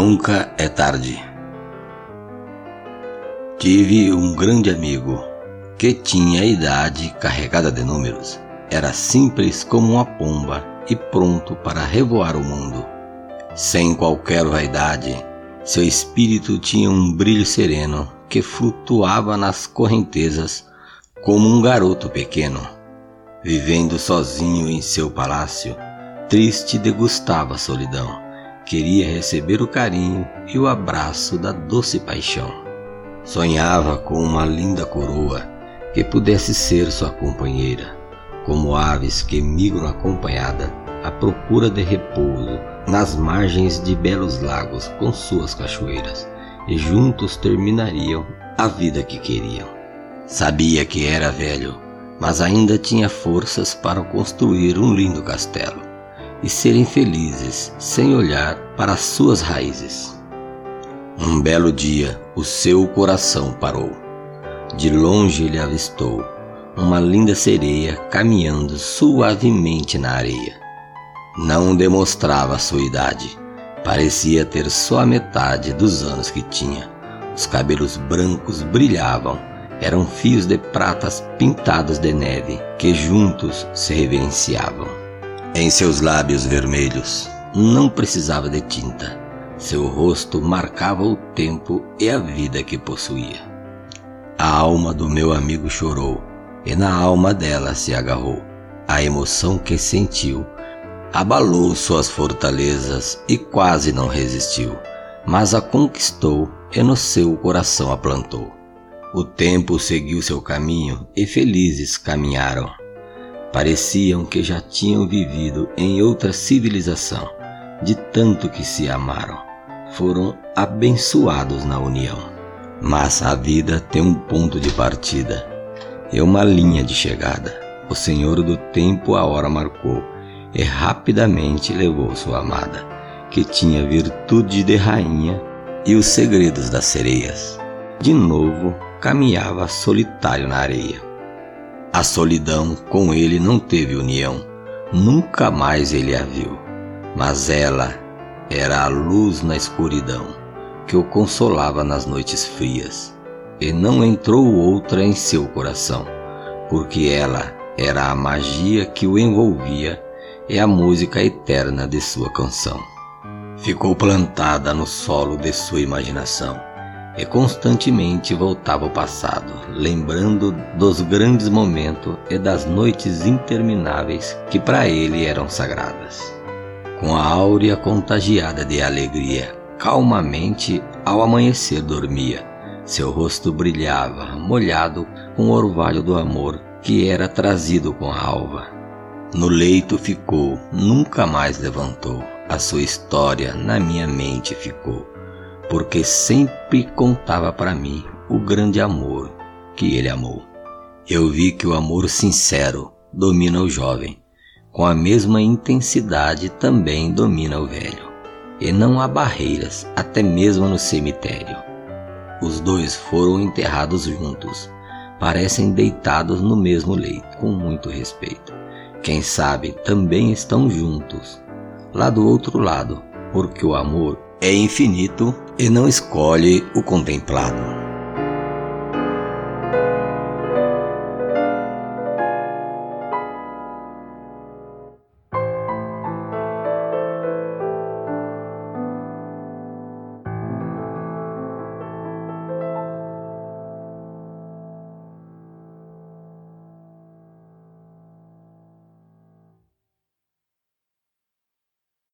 Nunca é tarde. Tive um grande amigo que tinha a idade carregada de números. Era simples como uma pomba e pronto para revoar o mundo. Sem qualquer vaidade, seu espírito tinha um brilho sereno que flutuava nas correntezas como um garoto pequeno. Vivendo sozinho em seu palácio, triste degustava a solidão. Queria receber o carinho e o abraço da doce paixão. Sonhava com uma linda coroa que pudesse ser sua companheira, como aves que migram acompanhada à procura de repouso nas margens de belos lagos com suas cachoeiras, e juntos terminariam a vida que queriam. Sabia que era velho, mas ainda tinha forças para construir um lindo castelo e serem felizes sem olhar para suas raízes. Um belo dia, o seu coração parou. De longe ele avistou uma linda sereia caminhando suavemente na areia. Não demonstrava sua idade, parecia ter só a metade dos anos que tinha. Os cabelos brancos brilhavam, eram fios de pratas pintados de neve que juntos se reverenciavam. Em seus lábios vermelhos não precisava de tinta. Seu rosto marcava o tempo e a vida que possuía. A alma do meu amigo chorou e na alma dela se agarrou. A emoção que sentiu abalou suas fortalezas e quase não resistiu, mas a conquistou e no seu coração a plantou. O tempo seguiu seu caminho e felizes caminharam. Pareciam que já tinham vivido em outra civilização, de tanto que se amaram. Foram abençoados na união. Mas a vida tem um ponto de partida e uma linha de chegada. O Senhor do tempo a hora marcou e rapidamente levou sua amada, que tinha virtude de rainha e os segredos das sereias. De novo caminhava solitário na areia. A solidão com ele não teve união, nunca mais ele a viu, mas ela era a luz na escuridão que o consolava nas noites frias, e não entrou outra em seu coração, porque ela era a magia que o envolvia e a música eterna de sua canção. Ficou plantada no solo de sua imaginação e constantemente voltava ao passado, lembrando dos grandes momentos e das noites intermináveis que para ele eram sagradas. Com a áurea contagiada de alegria, calmamente ao amanhecer dormia. Seu rosto brilhava, molhado com o orvalho do amor que era trazido com a alva. No leito ficou, nunca mais levantou. A sua história na minha mente ficou porque sempre contava para mim o grande amor que ele amou. Eu vi que o amor sincero domina o jovem, com a mesma intensidade também domina o velho. E não há barreiras, até mesmo no cemitério. Os dois foram enterrados juntos, parecem deitados no mesmo leito, com muito respeito. Quem sabe também estão juntos, lá do outro lado, porque o amor é infinito e não escolhe o contemplado.